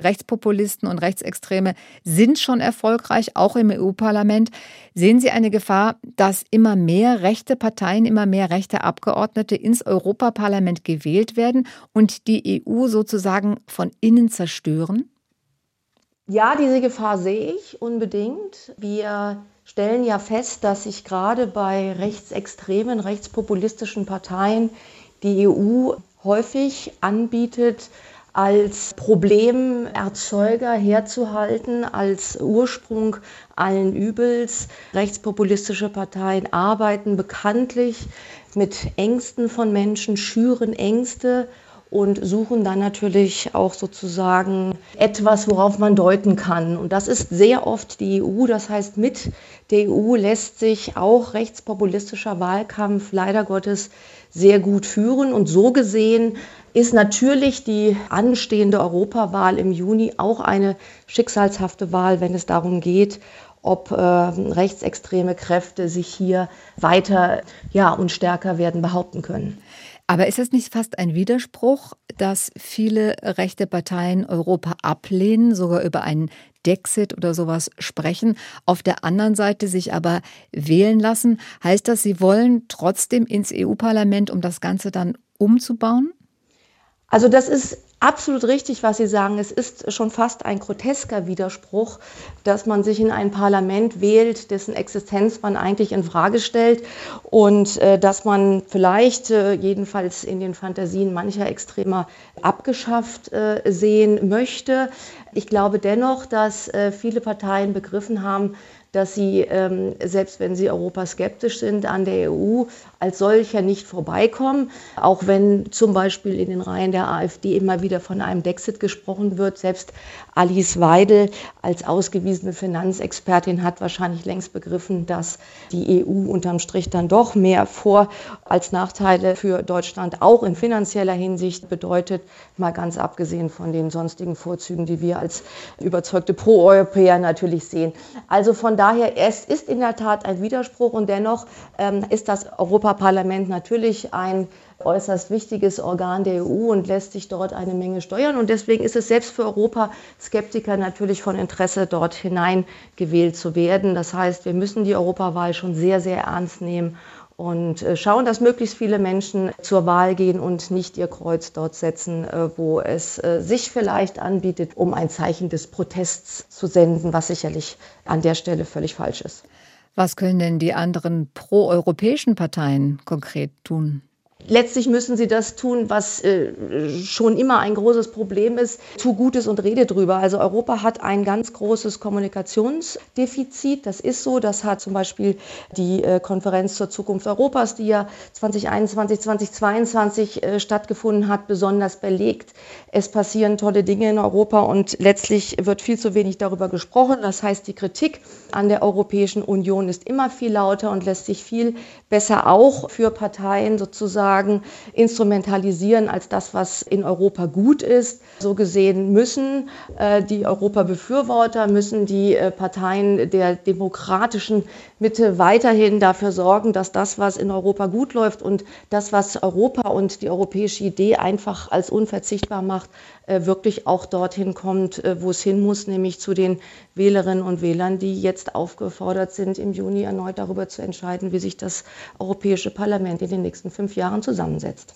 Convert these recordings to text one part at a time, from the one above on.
Rechtspopulisten und Rechtsextreme sind schon erfolgreich, auch im EU-Parlament. Sehen Sie eine Gefahr, dass immer mehr rechte Parteien, immer mehr rechte Abgeordnete ins Europaparlament gewählt werden und die EU sozusagen von innen zerstören? Ja, diese Gefahr sehe ich unbedingt. Wir stellen ja fest, dass sich gerade bei rechtsextremen, rechtspopulistischen Parteien die EU häufig anbietet, als Problemerzeuger herzuhalten, als Ursprung allen Übels. Rechtspopulistische Parteien arbeiten bekanntlich mit Ängsten von Menschen, schüren Ängste und suchen dann natürlich auch sozusagen etwas, worauf man deuten kann. Und das ist sehr oft die EU. Das heißt, mit der EU lässt sich auch rechtspopulistischer Wahlkampf leider Gottes sehr gut führen. Und so gesehen ist natürlich die anstehende Europawahl im Juni auch eine schicksalshafte Wahl, wenn es darum geht, ob äh, rechtsextreme Kräfte sich hier weiter ja, und stärker werden behaupten können. Aber ist es nicht fast ein Widerspruch, dass viele rechte Parteien Europa ablehnen, sogar über einen Dexit oder sowas sprechen, auf der anderen Seite sich aber wählen lassen? Heißt das, sie wollen trotzdem ins EU-Parlament, um das Ganze dann umzubauen? Also das ist absolut richtig, was Sie sagen. Es ist schon fast ein grotesker Widerspruch, dass man sich in ein Parlament wählt, dessen Existenz man eigentlich in Frage stellt und äh, dass man vielleicht äh, jedenfalls in den Fantasien mancher Extremer abgeschafft äh, sehen möchte. Ich glaube dennoch, dass äh, viele Parteien begriffen haben, dass sie, ähm, selbst wenn sie europaskeptisch sind, an der EU als solcher nicht vorbeikommen. Auch wenn zum Beispiel in den Reihen der AfD immer wieder von einem Dexit gesprochen wird. Selbst Alice Weidel als ausgewiesene Finanzexpertin hat wahrscheinlich längst begriffen, dass die EU unterm Strich dann doch mehr Vor- als Nachteile für Deutschland auch in finanzieller Hinsicht bedeutet, mal ganz abgesehen von den sonstigen Vorzügen, die wir als überzeugte Pro-Europäer natürlich sehen. Also von daher, es ist in der Tat ein Widerspruch und dennoch ähm, ist das Europaparlament natürlich ein äußerst wichtiges Organ der EU und lässt sich dort eine Menge steuern. Und deswegen ist es selbst für Europaskeptiker natürlich von Interesse, dort hineingewählt zu werden. Das heißt, wir müssen die Europawahl schon sehr, sehr ernst nehmen und äh, schauen, dass möglichst viele Menschen zur Wahl gehen und nicht ihr Kreuz dort setzen, äh, wo es äh, sich vielleicht anbietet, um ein Zeichen des Protests zu senden, was sicherlich an der Stelle völlig falsch ist. Was können denn die anderen proeuropäischen Parteien konkret tun? Letztlich müssen sie das tun, was äh, schon immer ein großes Problem ist, tu Gutes und rede drüber. Also Europa hat ein ganz großes Kommunikationsdefizit. Das ist so. Das hat zum Beispiel die äh, Konferenz zur Zukunft Europas, die ja 2021, 2022 äh, stattgefunden hat, besonders belegt. Es passieren tolle Dinge in Europa und letztlich wird viel zu wenig darüber gesprochen. Das heißt, die Kritik an der Europäischen Union ist immer viel lauter und lässt sich viel besser auch für Parteien sozusagen instrumentalisieren als das, was in Europa gut ist. So gesehen müssen äh, die Europabefürworter, müssen die äh, Parteien der demokratischen Mitte weiterhin dafür sorgen, dass das, was in Europa gut läuft und das, was Europa und die europäische Idee einfach als unverzichtbar macht, äh, wirklich auch dorthin kommt, äh, wo es hin muss, nämlich zu den Wählerinnen und Wählern, die jetzt aufgefordert sind, im Juni erneut darüber zu entscheiden, wie sich das Europäische Parlament in den nächsten fünf Jahren zusammensetzt.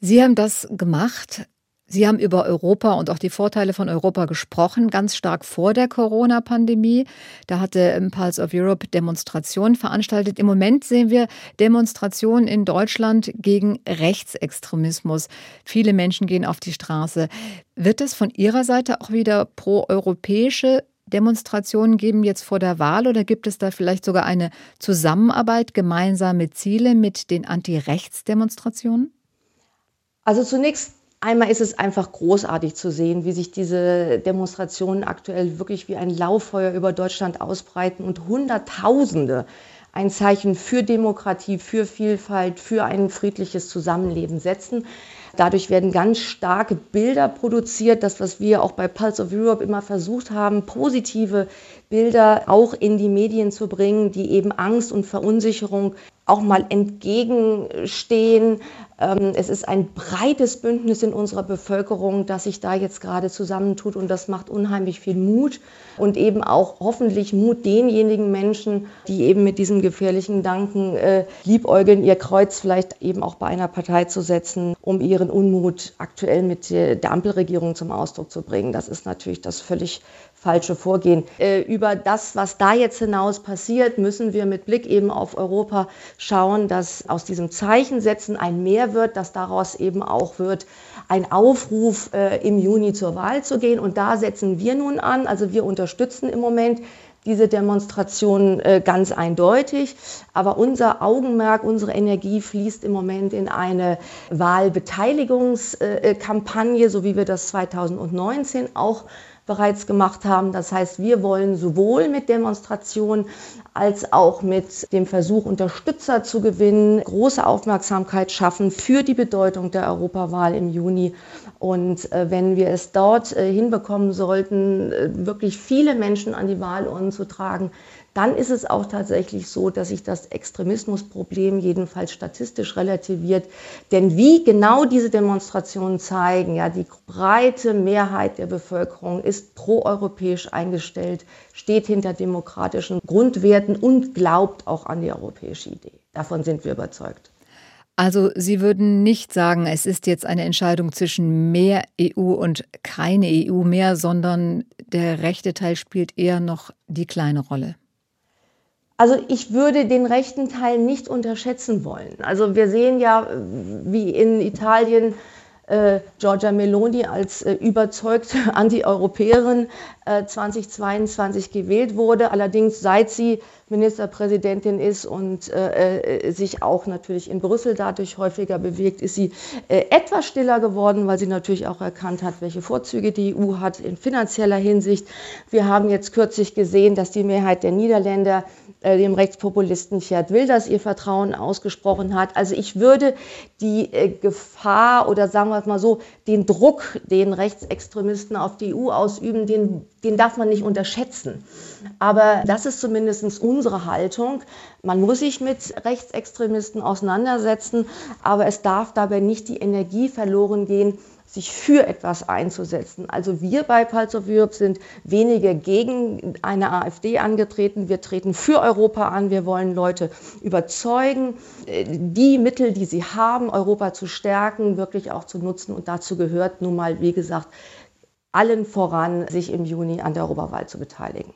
Sie haben das gemacht Sie haben über Europa und auch die Vorteile von Europa gesprochen, ganz stark vor der Corona-Pandemie. Da hatte Pulse of Europe Demonstrationen veranstaltet. Im Moment sehen wir Demonstrationen in Deutschland gegen Rechtsextremismus. Viele Menschen gehen auf die Straße. Wird es von Ihrer Seite auch wieder pro-europäische Demonstrationen geben jetzt vor der Wahl oder gibt es da vielleicht sogar eine Zusammenarbeit, gemeinsame Ziele mit den Anti-Rechts-Demonstrationen? Also zunächst Einmal ist es einfach großartig zu sehen, wie sich diese Demonstrationen aktuell wirklich wie ein Lauffeuer über Deutschland ausbreiten und Hunderttausende ein Zeichen für Demokratie, für Vielfalt, für ein friedliches Zusammenleben setzen. Dadurch werden ganz starke Bilder produziert, das, was wir auch bei Pulse of Europe immer versucht haben, positive Bilder auch in die Medien zu bringen, die eben Angst und Verunsicherung auch mal entgegenstehen. Ähm, es ist ein breites Bündnis in unserer Bevölkerung, das sich da jetzt gerade zusammentut und das macht unheimlich viel Mut und eben auch hoffentlich Mut denjenigen Menschen, die eben mit diesem gefährlichen Gedanken äh, liebäugeln, ihr Kreuz vielleicht eben auch bei einer Partei zu setzen, um ihren Unmut aktuell mit der Ampelregierung zum Ausdruck zu bringen. Das ist natürlich das völlig falsche Vorgehen. Äh, über das, was da jetzt hinaus passiert, müssen wir mit Blick eben auf Europa schauen, dass aus diesem Zeichensetzen ein Mehr wird, dass daraus eben auch wird ein Aufruf äh, im Juni zur Wahl zu gehen. Und da setzen wir nun an. Also wir unterstützen im Moment diese Demonstration äh, ganz eindeutig. Aber unser Augenmerk, unsere Energie fließt im Moment in eine Wahlbeteiligungskampagne, so wie wir das 2019 auch bereits gemacht haben. Das heißt, wir wollen sowohl mit Demonstrationen als auch mit dem Versuch, Unterstützer zu gewinnen, große Aufmerksamkeit schaffen für die Bedeutung der Europawahl im Juni. Und äh, wenn wir es dort äh, hinbekommen sollten, äh, wirklich viele Menschen an die Wahlurnen zu tragen, dann ist es auch tatsächlich so, dass sich das Extremismusproblem jedenfalls statistisch relativiert. Denn wie genau diese Demonstrationen zeigen, ja, die breite Mehrheit der Bevölkerung ist proeuropäisch eingestellt, steht hinter demokratischen Grundwerten und glaubt auch an die europäische Idee. Davon sind wir überzeugt. Also Sie würden nicht sagen, es ist jetzt eine Entscheidung zwischen mehr EU und keine EU mehr, sondern der rechte Teil spielt eher noch die kleine Rolle. Also ich würde den rechten Teil nicht unterschätzen wollen. Also wir sehen ja, wie in Italien äh, Giorgia Meloni als äh, überzeugte Antieuropäerin äh, 2022 gewählt wurde. Allerdings seit sie Ministerpräsidentin ist und äh, äh, sich auch natürlich in Brüssel dadurch häufiger bewegt, ist sie äh, etwas stiller geworden, weil sie natürlich auch erkannt hat, welche Vorzüge die EU hat in finanzieller Hinsicht. Wir haben jetzt kürzlich gesehen, dass die Mehrheit der Niederländer äh, dem Rechtspopulisten Gerd Wilders ihr Vertrauen ausgesprochen hat. Also ich würde die äh, Gefahr oder sagen wir es mal so, den Druck, den Rechtsextremisten auf die EU ausüben, den, den darf man nicht unterschätzen. Aber das ist zumindest unsere Haltung. Man muss sich mit Rechtsextremisten auseinandersetzen, aber es darf dabei nicht die Energie verloren gehen, sich für etwas einzusetzen. Also wir bei Pulse of Europe sind weniger gegen eine AfD angetreten. Wir treten für Europa an. Wir wollen Leute überzeugen, die Mittel, die sie haben, Europa zu stärken, wirklich auch zu nutzen. Und dazu gehört nun mal, wie gesagt, allen voran, sich im Juni an der Europawahl zu beteiligen.